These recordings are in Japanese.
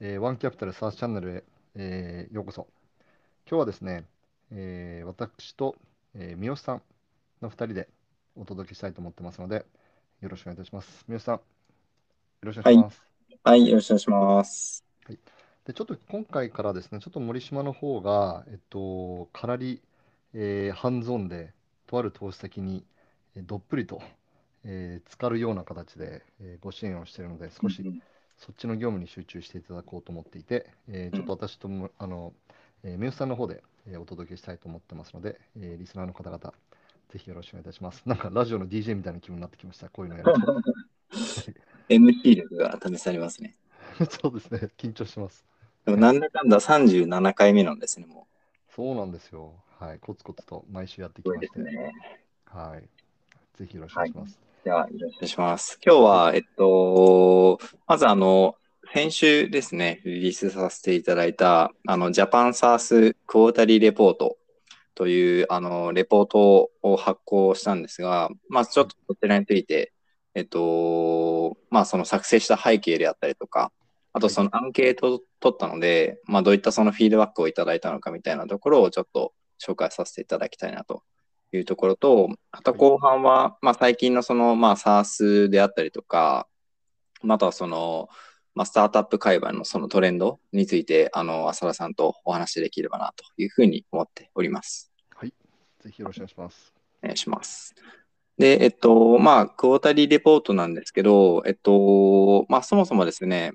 えーワンキャピタルサーチチャンネルへ、えーようこそ。今日はですね、えー私と、えー三好さんの2人でお届けしたいと思ってますので、よろしくお願いいたします。三好さん、よろしくお願いします。はい、よろしくお願いします。で、ちょっと今回からですね、ちょっと森島の方が、えっと、かなり、えーハンズオンで、とある投資先に、えーどっぷりと、えー浸かるような形で、えーご支援をしているので、少しそっちの業務に集中していただこうと思っていて、えーちょっと私とも、あの、えー、三好さんの方で、えーお届けしたいと思ってますので、えーリスナーの方々、ぜひよろしくお願いいたします。なんかラジオの DJ みたいな気分になってきました、こういうのやる MC 力が試されますね。と。そうですね、緊張してます。でもなんだかんだ37回目なんですね、もそうなんですよ。はい、コツコツと毎週やってきまして、ね。はい。ぜひよろしくお願いします。では、よろしくお願いします。今日は、えっと、まずあの、先週ですね、リリースさせていただいた、あの、ジャパンサースクォータリーレポートという、あの、レポートを発行したんですが、まあ、ちょっとそちらについて、えっと、まあ、その作成した背景であったりとか、あとそのアンケートを取ったので、まあ、どういったそのフィードバックをいただいたのかみたいなところをちょっと紹介させていただきたいなというところと、あと後半は、まあ、最近のその、まあ、SARS であったりとか、またはその、まあ、スタートアップ界隈のそのトレンドについて、あの、浅田さんとお話しできればなというふうに思っております。はい。ぜひよろしくお願いします。お願いします。で、えっと、まあ、クォータリーレポートなんですけど、えっと、まあ、そもそもですね、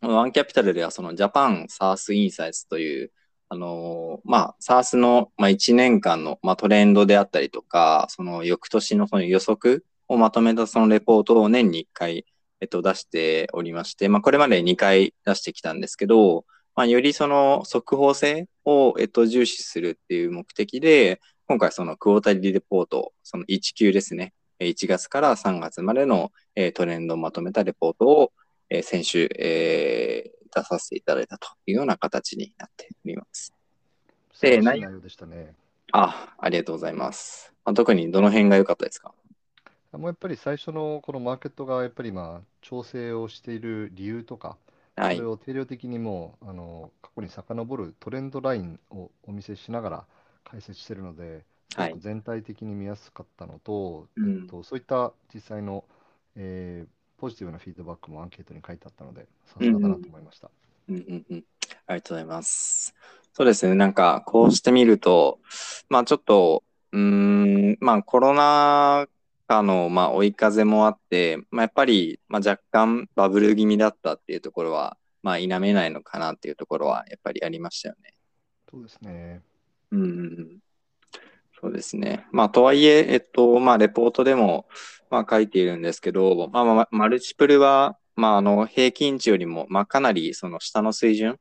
ワンキャピタルではそのジャパン SARS インサイツという、あの、まあ、SARS の、まあ、1年間の、まあ、トレンドであったりとか、その翌年のその予測をまとめたそのレポートを年に1回、えっと、出しておりまして、まあ、これまで2回出してきたんですけど、まあ、よりその速報性を、えっと、重視するっていう目的で、今回そのクォータリーレポート、その1級ですね。1月から3月までの、えートレンドをまとめたレポートを、えー先週、え出させていただいたというような形になっております。素晴らしい内内容でしたね。あ、ありがとうございます。まあ、特にどの辺が良かったですか？もうやっぱり最初のこのマーケットがやっぱり今調整をしている理由とか、はいそれ。を定量的にもうあの過去に遡るトレンドラインをお見せしながら解説しているので、はいく全体的に見やすかったのと、うんえっと、そういった実際の、えーポジティブなフィードバックもアンケートに書いてあったので、さすがだなと思いました。うんうんうん。ありがとうございます。そうですね。なんか、こうしてみると、まあちょっと、うーん、まあコロナ禍の、まあ追い風もあって、まあやっぱり、まあ若干バブル気味だったっていうところは、まあ否めないのかなっていうところは、やっぱりありましたよね。そうですね。うんうんうん。そうですね。まあ、とはいえ、えっと、まあ、レポートでも、まあ、書いているんですけど、まあ、マルチプルは、まあ、あの、平均値よりも、まあ、かなり、その、下の水準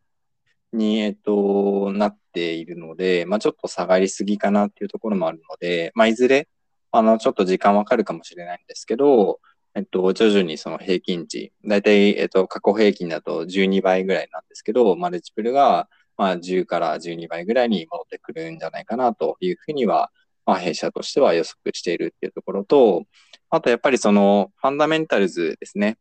に、えっと、なっているので、まあ、ちょっと下がりすぎかなっていうところもあるので、まあ、いずれ、あの、ちょっと時間はかかるかもしれないんですけど、えっと、徐々にその平均値、だいたい、えっと、過去平均だと12倍ぐらいなんですけど、マルチプルが、まあ、10から12倍ぐらいに戻ってくるんじゃないかなというふうには、まあ、弊社としては予測しているっていうところと、あとやっぱりそのファンダメンタルズですね。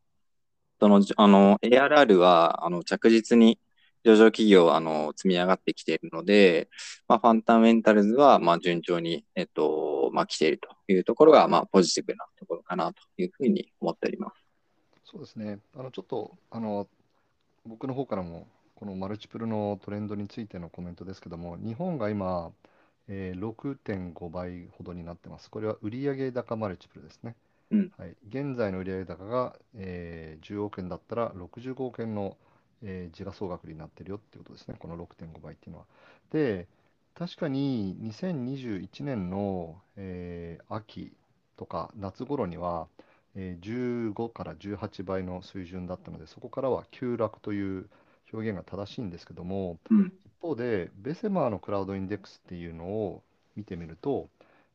その、あの、ARR は、あの、着実に上場企業、あの、積み上がってきているので、まあ、ファンダメンタルズは、まあ、順調に、えっと、まあ、来ているというところが、まあ、ポジティブなところかなというふうに思っております。そうですね。あの、ちょっと、あの、僕の方からも、このマルチプルのトレンドについてのコメントですけども、日本が今、えー6.5倍ほどになってます。これは売上高マルチプルですね。うんはい、現在の売上高が、えー10億円だったら65億円の、えー時価総額になってるよっていうことですね。この6.5倍っていうのは。で、確かに2021年の、えー秋とか夏頃には、えー15から18倍の水準だったので、そこからは急落という表現が正しいんですけども、うん。一方で、 Bessemer の Cloud Index っていうのを見てみると、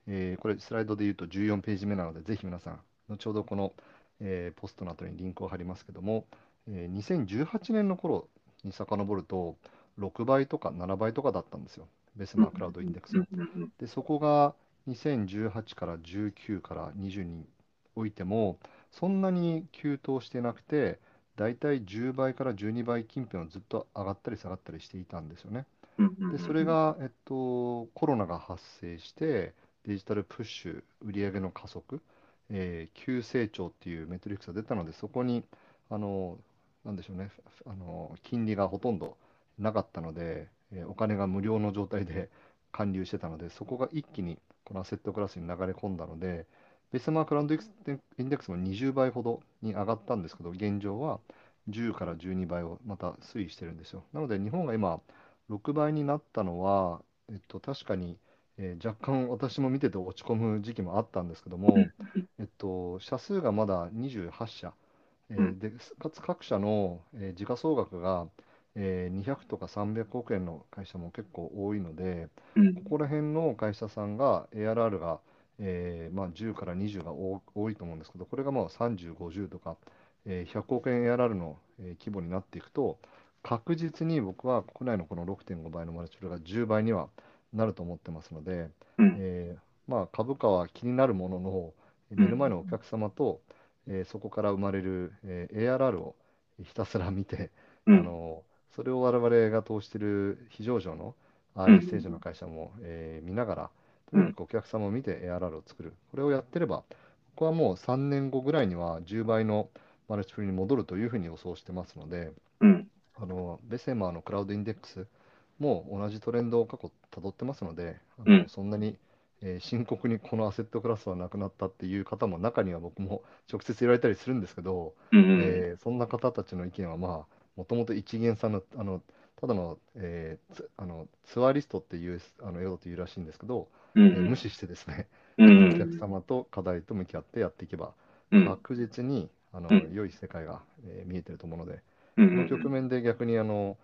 えーこれスライドで言うと14ページ目なので、ぜひ皆さん、後ほどこの、えーポストの後にリンクを貼りますけども、えー2018年の頃に遡ると、6倍とか7倍とかだったんですよ、 Bessemer Cloud Indexで、そこが2018から19から20においても、そんなに急騰してなくて、だいたい10倍から12倍近辺をずっと上がったり下がったりしていたんですよね。で、それが、えっと、コロナが発生して、デジタルプッシュ、売上の加速、えー急成長っていうメトリックスが出たので、そこに、あの、なんでしょうね、あの、金利がほとんどなかったので、えーお金が無料の状態で 還流してたので、そこが一気にこのアセットクラスに流れ込んだので、ベースマークランドインデックスも20倍ほどに上がったんですけど、現状は10から12倍をまた推移してるんですよ。なので、日本が今、6倍になったのは、えっと、確かに、えー若干私も見てて落ち込む時期もあったんですけども、えっと、社数がまだ28社、えうん。ーで、かつ各社の、えー時価総額が、えー200とか300億円の会社も結構多いので、うん。ここら辺の会社さんが ARR が、えーまあ、10から20が多多いと思うんですけど、これがまあ30、50とか、えー100億円 ARR の、えー規模になっていくと、確実に僕は国内のこの6.5倍のマルチプルが10倍にはなると思ってますので、うん。えーまあ、株価は気になるものの、ん目の前のお客様と、えーそこから生まれる、えー ARR をひたすら見て、あうん。のそれを我々が投している非上場のステージの会社も、えー見ながら、とにかくお客様を見て ARR を作る。これをやってれば、ここはもう3年後ぐらいには10倍のマルチプルに戻るというふうに予想してますので、うん。あのベセマーのクラウドインデックスも同じトレンドを過去たどってますので、あのうん。そんなに、えー深刻にこのアセットクラスはなくなったっていう方も中には僕も直接言われたりするんですけど、うんうん。えーそんな方たちの意見は、まあ、もともと一元さんのあのただの,、えーつあのツアーリストっていうあの用途というらしいんですけど、うんえー無視してですね、うんお客様と課題と向き合ってやっていけば、うん。確実にあの、うん。良い世界が、えー見えてると思うので、うんこの局面で逆にあの、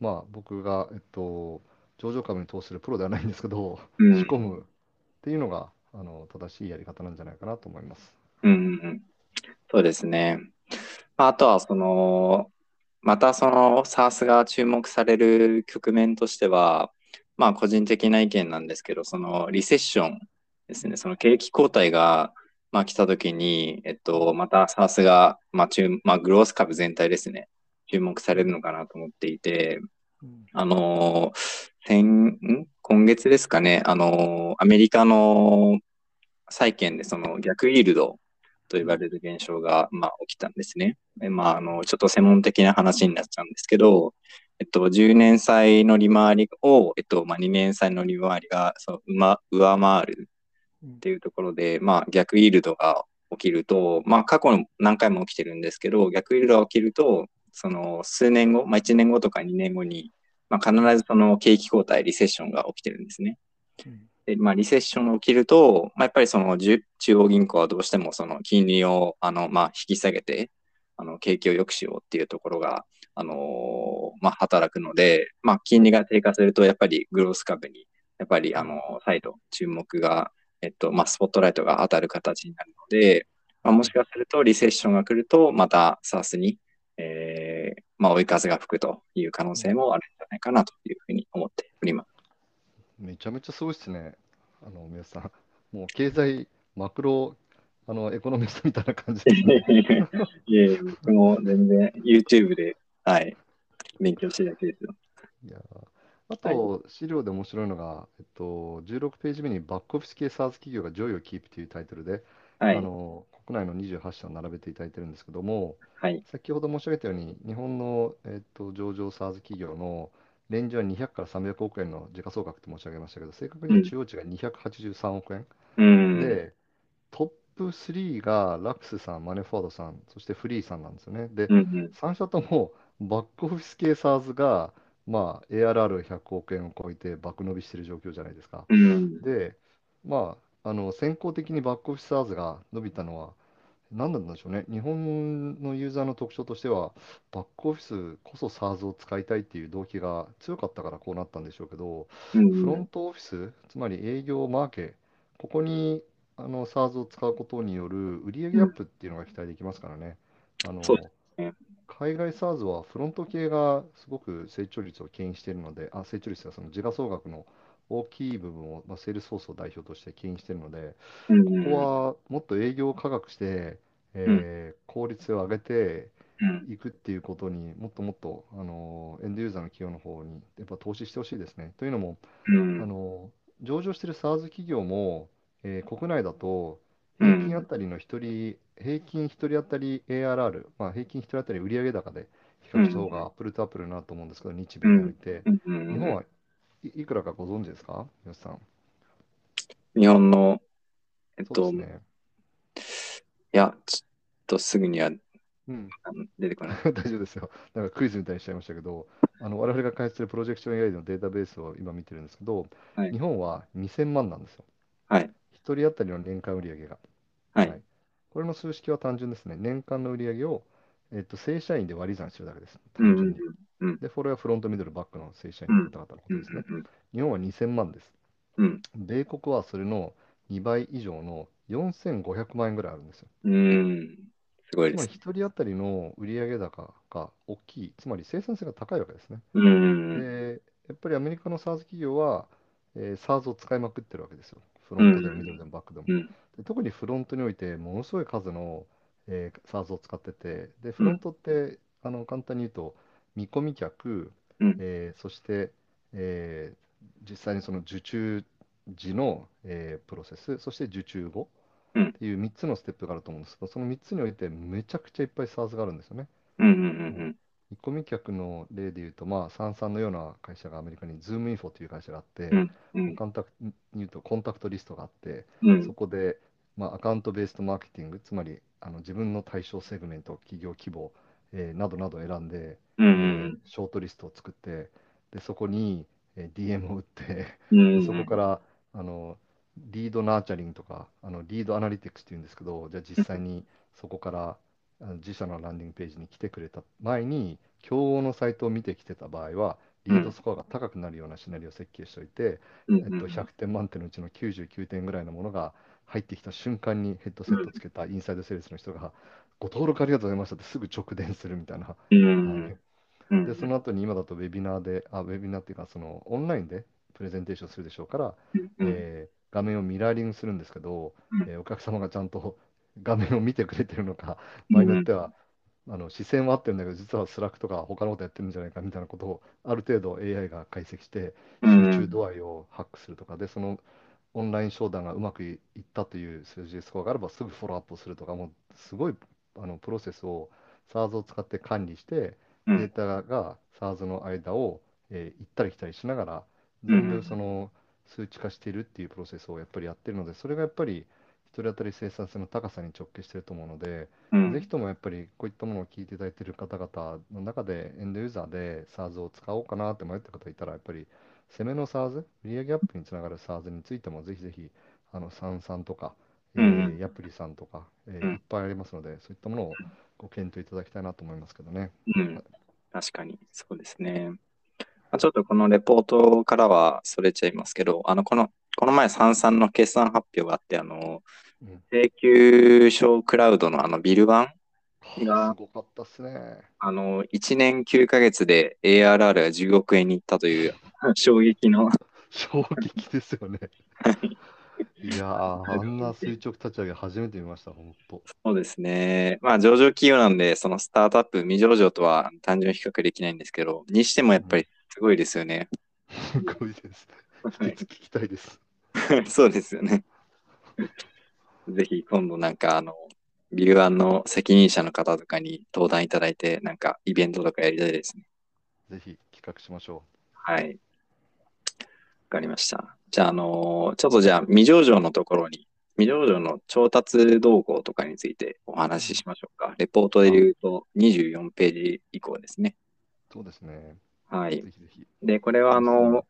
まあ、僕が、えっと、上場株に投資するプロではないんですけど、うん。仕込むっていうのがあの正しいやり方なんじゃないかなと思います。うん。そうですね。まあ、あとは、その、またその SARS が注目される局面としては、まあ個人的な意見なんですけど、そのリセッションですね、その景気後退が、まあ来た時に、えっと、また SARS が、まあ注、まあグロース株全体ですね、注目されるのかなと思っていて、あのー先、ん？今月ですかね、あのーアメリカの債券でその逆イールドと言われる現象が、まあ、起きたんですね。でまあ、あの、ちょっと専門的な話になっちゃうんですけど、えっと、10年債の利回りを、えっと、まあ、2年債の利回りが、そう、うま、上回るっていうところで、まあ、逆イールドが起きると、まあ、過去何回も起きてるんですけど、逆イールドが起きると、その数年後、まあ、1年後とか2年後に、まあ、必ずその景気後退、リセッションが起きてるんですね。で、まあ、リセッションが起きると、まあ、やっぱりその中央銀行はどうしてもその金利を、あの、まあ、引き下げて、あの、景気を良くしようっていうところが、あのーまあ、働くので、まあ、金利が低下すると、やっぱりグロース株に、やっぱり、あの再度注目が、えっと、まあ、スポットライトが当たる形になるので、まあ、もしかすると、リセッションが来ると、また、サースに、えー、まあ、追い風が吹くという可能性もあるんじゃないかなというふうに思っております。めちゃめちゃすごいですね。あの、皆さん。もう経済、マクロ、あの、エコノミストみたいな感じで。いえいえ、僕も全然 YouTube で、はい、勉強してるだけですよ。いやーあと、資料で面白いのが、えっと、16ページ目にバックオフィス系 SaaS 企業が上位をキープというタイトルで、はいあ、の国内の28社を並べていただいてるんですけども、はい、先ほど申し上げたように、日本の、えっと、上場 SaaS 企業のレンジは200から300億円の時価総額と申し上げましたけど、正確には中央値が283億円。うん、で、トップ3がラクスさん、マネフォワードさん、そしてフリーさんなんですよね。でう、ん、3社ともバックオフィス系 SaaS が、まあ、ARR100 億円を超えて爆伸びしている状況じゃないですか。うん、で、まあ、あの先行的にバックオフィス SaaS が伸びたのは、何なんでしょうね。日本のユーザーの特徴としては、バックオフィスこそ SaaS を使いたいっていう動機が強かったからこうなったんでしょうけど、うん、フロントオフィス、つまり営業、マーケ、ここにあの SaaS を使うことによる売上アップっていうのが期待できますからね。あの海外 SaaS はフロント系がすごく成長率を牽引しているので、あ成長率はその時価総額の大きい部分を、まあ、 Salesforce を代表として牽引しているので、うん、ここはもっと営業を科学して、えー効率を上げて、うん。行くっていうことにもっともっとあのエンドユーザーの企業の方にやっぱ投資してほしいですね。というのも、うん。あの上場している SaaS 企業も、えー国内だとうん。平均あたりの一人、平均一人当たり ARR、まあ、平均一人当たり売上高で比較した方がアップルとアップルになると思うんですけど、日米において、日本はいいくらかご存知ですか、吉さん。日本の、えっと、ね。や、ちょっとすぐにはうん、出てこない。大丈夫ですよ。なんかクイズみたいにしちゃいましたけど、あの我々が開発しているプロジェクション AI のデータベースを今見てるんですけど、はい日本は2000万なんですよ。はい。一人当たりの年間売上が。はい。これの数式は単純ですね。年間の売上を、えっと、正社員で割り算してるだけです。うん単純に。うんで、これはフロント、ミドル、バックの正社員の方々のことですね。日本は2000万です。うん。米国はそれの2倍以上の4500万円ぐらいあるんですよ。うん。うん。すごいつまりです。一人当たりの売上高が大きい、つまり生産性が高いわけですね。うん。で、やっぱりアメリカの SaaS 企業は、えー SaaS を使いまくってるわけですよ。フロントでもうんミドルでもバックでも。うん。で特にフロントにおいて、ものすごい数の、えー SaaS を使ってて、で、フロントって、あの簡単に言うと、見込み客、うんえーそして、えー実際にその受注時の、えープロセス、そして受注後うんっていう3つのステップがあると思うんですけど、その3つにおいてめちゃくちゃいっぱい SaaS があるんですよね。うん。うん。見込み客の例で言うと、まあ、 Sansan のような会社がアメリカに ZoomInfo という会社があって、うん。うん。コンタクトに言うとコンタクトリストがあって、うん。そこで、まあ、 account based marketing、つまりあの自分の対象セグメント、企業規模、えーなどなど選んで、うえんー。ショートリストを作って、でそこに、えー DM を打って、うん。でそこからあの lead nurturing とかあの lead analytics っていうんですけど、じゃあ実際にそこからあの自社のランディングページに来てくれた前に、競合のサイトを見てきてた場合は、リードスコアが高くなるようなシナリオを設計しておいて、うん。えっと、100点満点のうちの99点ぐらいのものが入ってきた瞬間にヘッドセットつけたインサイドセールスの人が、ご登録ありがとうございましたってすぐ直電するみたいな。で、その後に今だとウェビナーで、あ、ウェビナーっていうか、そのオンラインでプレゼンテーションするでしょうから、うん。えー画面をミラーリングするんですけど、うん。えーお客様がちゃんと 画面を見てくれてるのか、場合によっては、あの視線は合ってるんだけど、実は Slack とか他のことやってるんじゃないかみたいなことをある程度 AI が解析して、うん。集中度合いをハックするとか。で、そのオンライン商談がうまくいったという数字スコアがあれば、すぐフォローアップをするとか、もうすごいあのプロセスを SARS を使って管理して、うん。データが SARS の間を、えー行ったり来たりしながら、うん全部その数値化しているっていうプロセスをやっぱりやってるので、それがやっぱり一人当たり生産性の高さに直結していると思うので、うん。ぜひともやっぱりこういったものを聞いていただいている方々の中で、エンドユーザーで SARS を使おうかなって迷ってる方がいたら、やっぱり攻めの SARS、売上アップにつながる SARS についても、ぜひぜひ、あの、サンさんとか、えーうんヤプリさんとか、えーうんいっぱいありますので、そういったものをご検討いただきたいなと思いますけどね。うん。確かに、そうですね。まあ、ちょっとこのレポートからはそれちゃいますけど、あの、この、この前、サンサンの決算発表があって、あの、うん請求書クラウドのあのビル版、いやすごかったっすね。あの、1年9ヶ月で ARR が10億円に行ったという 衝撃の、衝撃ですよね。いやー、あんな垂直立ち上げ初めて見ました、本当。そうですね。まあ、上場企業なんで、そのスタートアップ、未上場とは単純比較できないんですけど、にしてもやっぱりすごいですよね。すごいです。聞きたいです。そうですよね。ぜひ今度なんかあの、ビルワンの責任者の方とかに登壇いただいて、なんかイベントとかやりたいですね。ぜひ企画しましょはい。わかりました。じゃあ、あのちょっとじゃあ未上場のところに、未上場の調達動向とかについてお話ししましょうか。レポートで言うと24ページ以降ですね。う。そうですね。はいぜ。ひぜひ。で、これはあの、うん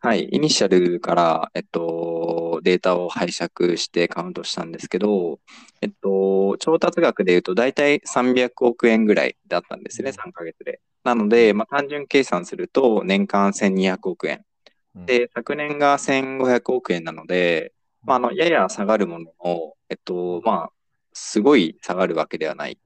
はい、イニシャルから、えっと、データを拝借してカウントしたんですけど、えっと、調達額で言うと大体300億円ぐらいだったんですね、うん3ヶ月で。なので、まあ、単純計算すると年間1200億円。うんで、昨年が1500億円なので、まあ、あの、やや下がるものの、えっと、まあ、すごい下がるわけではない。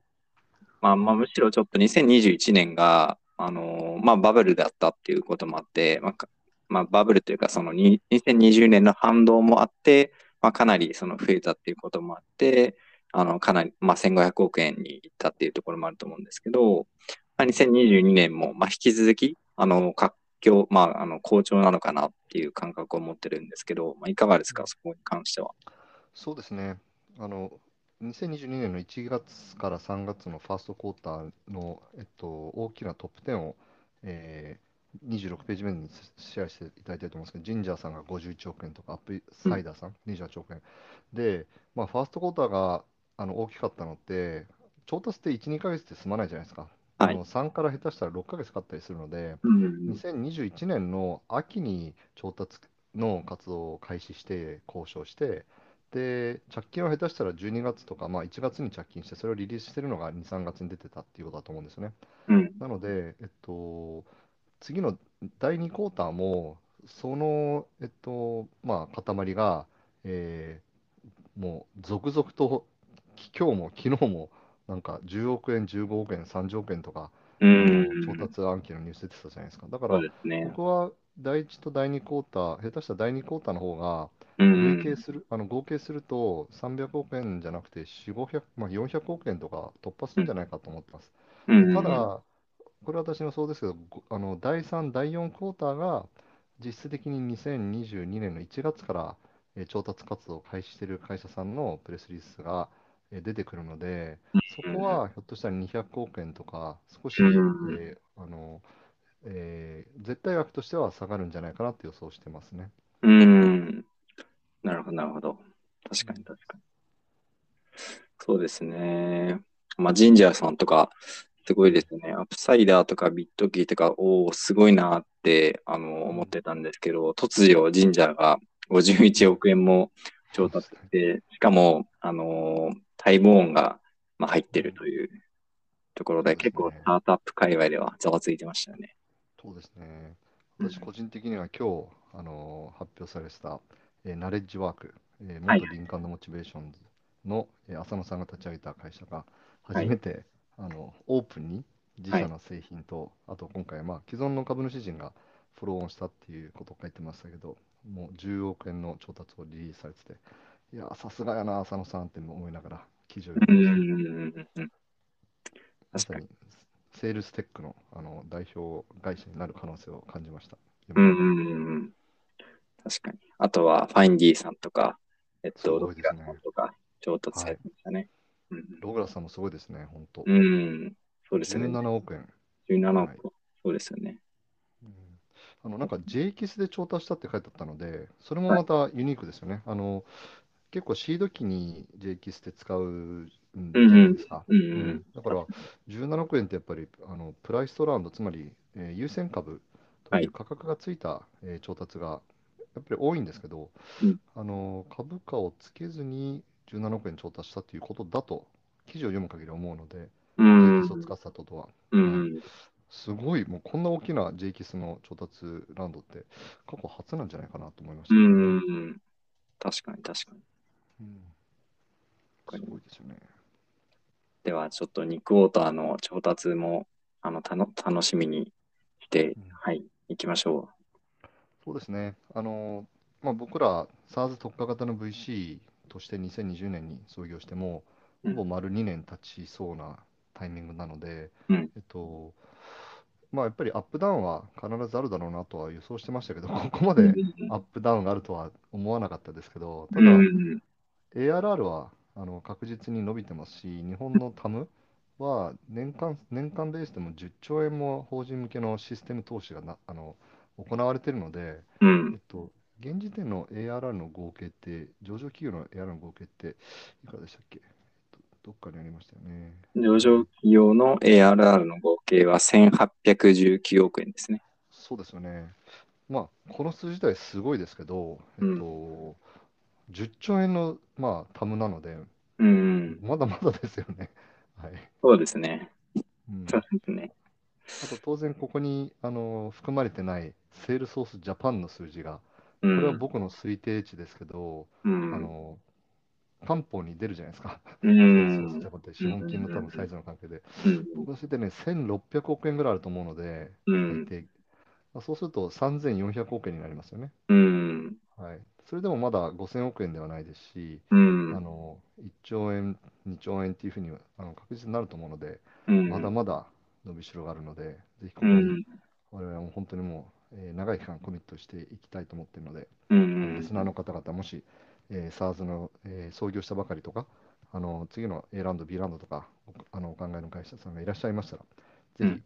まあ、まあ、むしろちょっと2021年が、あのまあ、バブルだったっていうこともあって、まあか、まあ、バブルというか、その2020年の反動もあって、まあ、かなりその増えたっていうこともあって、あの、かなり、まあ、1500億円にいったっていうところもあると思うんですけど、まあ、2022年も、まあ、引き続き、あの、活況、まあ、あの、好調なのかなっていう感覚を持ってるんですけど、まあ、いかがですか、そこに関しては。そうですね。あの、2022年の1月から3月の first quarter の、えっと、大きなトップ10を、えー26ページ目にシェアしていただいてると思うんですけど、ジンジャーさんが51億円とか、アップサイダーさん28億円。で、まあ、 first quarter があの大きかったのって、調達って1、2ヶ月で済まないじゃないですか。はいあの3から下手したら6ヶ月かかったりするので、うん。2021年の秋に調達の活動を開始して、交渉して、で、着金は下手したら12月とか、まあ、1月に着金して、それをリリースしてるのが2、3月に出てたっていうことだと思うんですよね。うん。なので、えっと、次の第2クォーターも、その、えっと、まあ、塊が、えーもう続々と、き今日も昨日も、なんか10億円、15億円、30億円とか、調達案件のニュース出てたじゃないですか。だから、ね。僕は第1と第2クォーター、下手したら第2クォーターの方が、うん。累計する、あの合計すると300億円じゃなくて4、500、まあ、400億円とか突破するんじゃないかと思ってます。うん。ただ、これは私のそうですけど、ごあの第3、第4クォーターが実質的に2022年の1月から、えー調達活動を開始している会社さんのプレスリリースが、えー出てくるので、そこはひょっとしたら200億円とか、少し、うんえーあのえー絶対額としては下がるんじゃないかなって予想してますね。うん。なるほど、なるほど。確かに、確かに。そうですね。まあ、ジンジャーさんとか、すごいですね。アップサイダーとかビットキーとか、おお、すごいなって、あの、思ってたんですけど、突如、ジンジャーが51億円も調達して、しかも、あの、待望音が、まあ、入ってるというところで、結構、スタートアップ界隈ではざわついてましたよね。そうですね。うん私、個人的には今日、あの発表されてた、えーナレッジワーク、えーはい元林間のモチベーションズの、えー浅野さんが立ち上げた会社が、初めて、あのオープンに自社の製品と、あと今回、まあ、既存の株主陣がフォローオンしたっていうことを書いてましたけど、もう10億円の調達をリリースされてて、いやー、さすがやな、浅野さんって思いながら記事をう読みました。んうんうんうん。確かに。セールステックのあの代表会社になる可能性を感じました。うんうんうんうん。確かに。あとは、ファインディさんとか、えっすと、ロキラごいですねさんとか、調達されてましたね。ログラスさんもすごいですね、本当。うん。うん。そうですよね。17億円。17はい億。そうですよね。うんあのなんか J キスで調達したって書いてあったので、それもまたユニークですよね。あの結構シード機に J キスって使うんじゃないですか。うんうんうんだから17億円ってやっぱりあのプライストラウンド、つまり、えー優先株という価格がついた、えー調達がやっぱり多いんですけど、うんあの株価をつけずに17億円調達したということだと、記事を読む限り思うので、う J んキスを使ってたことは。うん。すごい、もうこんな大きな J キスの調達ラウンドって過去初なんじゃないかなと思いました。確かに、確かに。うんすごいですよね。では、ちょっと2クォーターの調達も、あの、たの楽しみにしてうん、はい、行きましょそうですね。あの、まあ、僕ら SARS 特化型の VC として2020年に創業しても、うんほぼ丸2年経ちそうなタイミングなので、うんえっと、まあ、やっぱりアップダウンは必ずあるだろうなとは予想してましたけど、ここまう。でアップダウンがあるとは思わなかったですけど、たうだ、ん。ARR はあの確実に伸びてますし、日本のタムは年間年間ベースでも10兆円も法人向けのシステム投資がなあの行われているので、うえんっ。と、現時点の ARR の合計って、上場企業の ARR の合計っていくらでしたっけ、えっとどっかにありましたよね。上場企業の ARR の合計は1819億円ですね。そうですよね。まあ、この数字自体すごいですけど、えっと、10兆円の、まあ、タムなので、うん。まだまだですよね。はい。そうですね。うんそうですね。あと当然ここにあの含まれてないセールソースジャパンの数字が、こうん。れは僕の推定値ですけど、うん。あの官報に出るじゃないですか。う資本金の多分サイズの関係で。うん。僕の推定ね、1600億円ぐらいあると思うので、うんそうすると3400億円になりますよね。うん。はい。それでもまだ5000億円ではないですし、うんあ。の1兆円、2兆円っていうふうにあの確実になると思うので、うん。まだまだ伸びしろがあるので、ぜひここにうん。我々も本当にもう、えー長い期間コミットしていきたいと思っているので、うんリスナーの方々、もし、えー、SARS の、えー創業したばかりとか、あの次の A ランド、B ランドとかおあのお考えの会社さんがいらっしゃいましたら、ぜひ、うん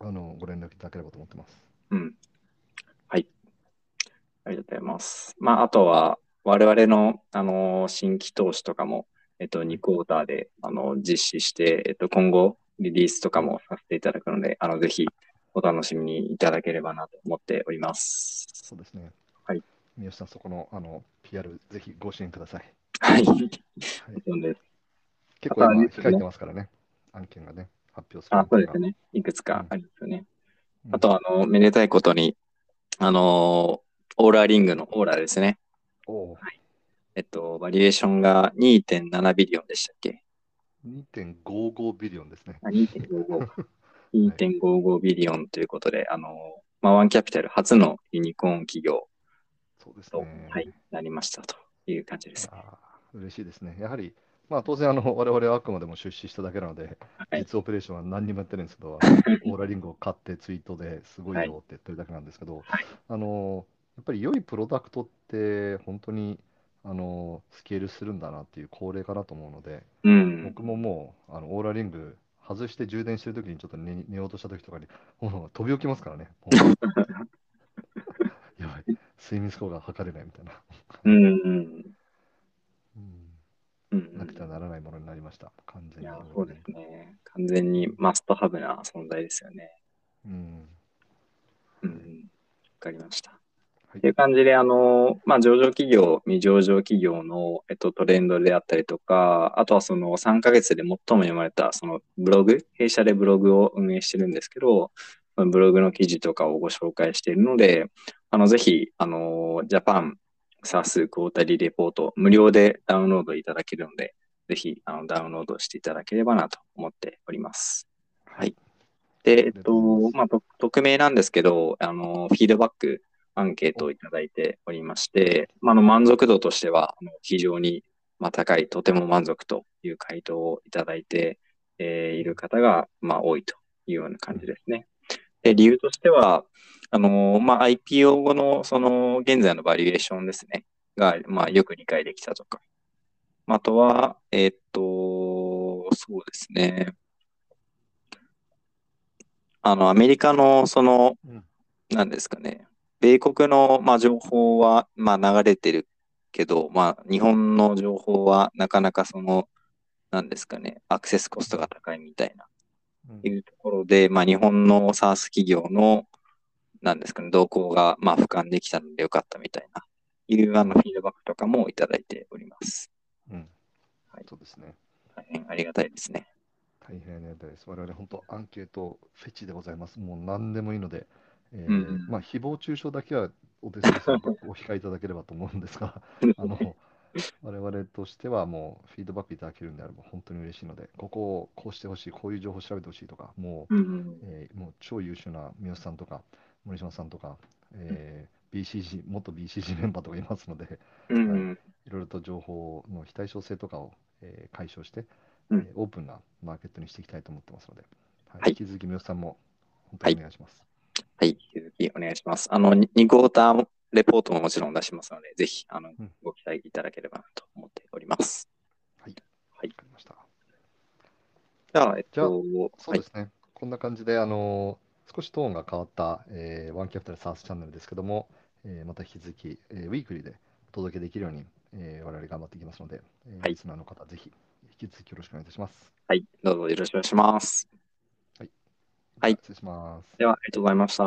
あのご連絡いただければと思ってます。うん。はい。ありがとうございます。まあ、あとは、我々の、あの、新規投資とかも、えっと、2クォーターで、あの、実施して、えっと、今後、リリースとかもさせていただくので、あの、ぜひ、お楽しみにいただければなと思っております。そうですね。はい。三好さん、そこのあの PR、ぜひご支援ください。はい。はい。結構今、控えてますからね、案件がね、発表するあ。そうですね。いくつかありますよね。うんあと、あの、めでたいことに、あの、 Oura Ring の Oura ですね。おうえっと、バリュエーションが2.7 billion でしたっけ？2.55 billion ですね。あ ?2.55。2.55 billion ということで、あの、まあ、 One Capital 初のユニコーン企業そうですと、ね。はい、なりましたという感じです。あー嬉しいですね。やはり、まあ、当然あの、我々はあくまでも出資しただけなので、はい実オペレーションは何にもやってないんですけど、 Oura Ring を買ってツイートですごいよって言ってるだけなんですけど、はいあのやっぱり良いプロダクトって本当にあのスケールするんだなっていう恒例かなと思うので、うん。僕ももうあのオーラリング外して充電してるときにちょっと寝 寝ようとしたときとかに、もう飛び起きますからね。やばい、睡眠スコアが測れないみたいな。うん。うん。うんうんなくてはならないものになりました、完全に。いや、そうですね。完全にマストハブな存在ですよね。うん。うん。わかりました。はいっていう感じで、あの、まあ、上場企業、未上場企業の、えっと、トレンドであったりとか、あとはその3ヶ月で最も読まれた、そのブログ、弊社でブログを運営してるんですけど、ブログの記事とかをご紹介しているので、あの、ぜひ、あの、ジャパン、サスクォータリーレポート、無料でダウンロードいただけるので、ぜひ、あの、ダウンロードしていただければなと思っております。はい。で、えっと、まあ、と匿名なんですけど、あの、フィードバック、アンケートをいただいておりまして、まあ、あの満足度としては非常にまあ高い、とても満足という回答をいただいて、えーいる方がまあ多いというような感じですね。で理由としては、あのまあ、IPO 後のその現在のバリエーションですね、がまあよく理解できたとか、あとは、えーっと、そうですね。あの、アメリカのその、うんなんですかね、米国の、まあ、情報は、まあ、流れてるけど、まあ、日本の情報はなかなかその、なんですかね、アクセスコストが高いみたいな、うんいうところで、まあ、日本の SaaS 企業の、なんですかね、動向が、まあ、俯瞰できたのでよかったみたいな、いう、あの、フィードバックとかもいただいております。うんはいそうですね。大変ありがたいですね。大変ありがたいです。我々本当アンケートフェチでございます。もう何でもいいので、えーうんまあ誹謗中傷だけはお手数さんお控えいただければと思うんですが、あの我々としてはもうフィードバックいただけるんであれば本当に嬉しいので、ここをこうしてほしい、こういう情報を調べてほしいとか、もう,、うん。えーもう超優秀な三好さんとか森島さんとか、えー BCG、元 BCG メンバーとかいますので、うん。い。ろいろと情報の非対称性とかを、えー解消して、うん。えーオープンなマーケットにしていきたいと思ってますので、はい。はい。引き続き三好さんも本当にお願いします。はい、引き続きお願いします。あの、2クォーターレポートももちろん出しますので、ぜひ、あのうん、ご期待いただければなと思っております。はい。はいわかりました。じゃあ、えっじゃあと、はいそうで。すね。こんな感じで、あのー少しトーンが変わった、えーワンキャピタルサースチャンネルですけども、えーまた引き続き、えーウィークリーでお届けできるように、えー我々頑張っていきますので、えーはいリスナーの方、ぜひ引き続きよろしくお願いいたします。はい、どうぞよろしくお願いします。はい失礼します。では、ありがとうございました。